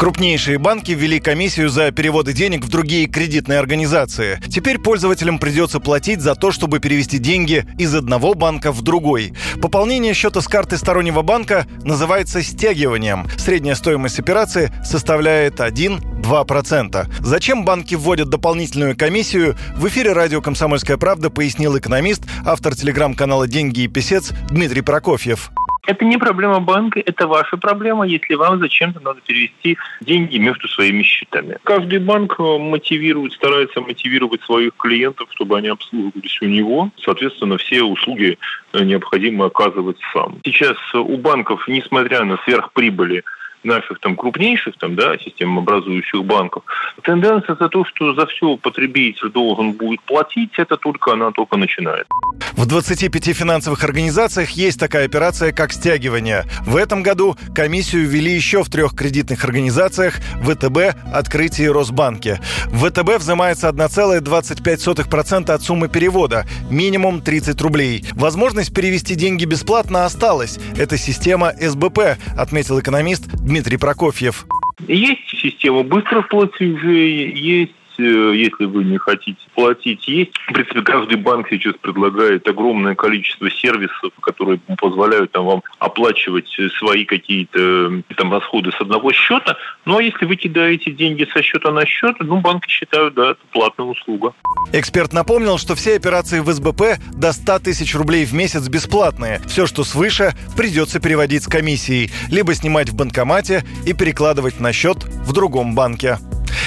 Крупнейшие банки ввели комиссию за переводы денег в другие кредитные организации. Теперь пользователям придется платить за то, чтобы перевести деньги из одного банка в другой. Пополнение счета с карты стороннего банка называется стягиванием. Средняя стоимость операции составляет 1-2%. Зачем банки вводят дополнительную комиссию, в эфире радио «Комсомольская правда» пояснил экономист, автор телеграм-канала «Деньги и писец» Дмитрий Прокофьев. Это не проблема банка, это ваша проблема, если вам зачем-то надо перевести деньги между своими счетами. Каждый банк э, мотивирует, старается мотивировать своих клиентов, чтобы они обслуживались у него. Соответственно, все услуги э, необходимо оказывать сам. Сейчас у банков, несмотря на сверхприбыли, наших там крупнейших там, да, системообразующих банков, тенденция за то, что за все потребитель должен будет платить, это только она только начинает. В 25 финансовых организациях есть такая операция, как стягивание. В этом году комиссию ввели еще в трех кредитных организациях – ВТБ, Открытие и Росбанке. ВТБ взимается 1,25% от суммы перевода, минимум 30 рублей. Возможность перевести деньги бесплатно осталась. Это система СБП, отметил экономист Дмитрий Прокофьев. Есть система быстрых платежей, есть если вы не хотите платить, есть. В принципе, каждый банк сейчас предлагает огромное количество сервисов, которые позволяют там, вам оплачивать свои какие-то там расходы с одного счета. Ну, а если вы кидаете деньги со счета на счет, ну, банки считают, да, это платная услуга. Эксперт напомнил, что все операции в СБП до 100 тысяч рублей в месяц бесплатные. Все, что свыше, придется переводить с комиссией, либо снимать в банкомате и перекладывать на счет в другом банке.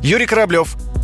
Юрий Кораблев,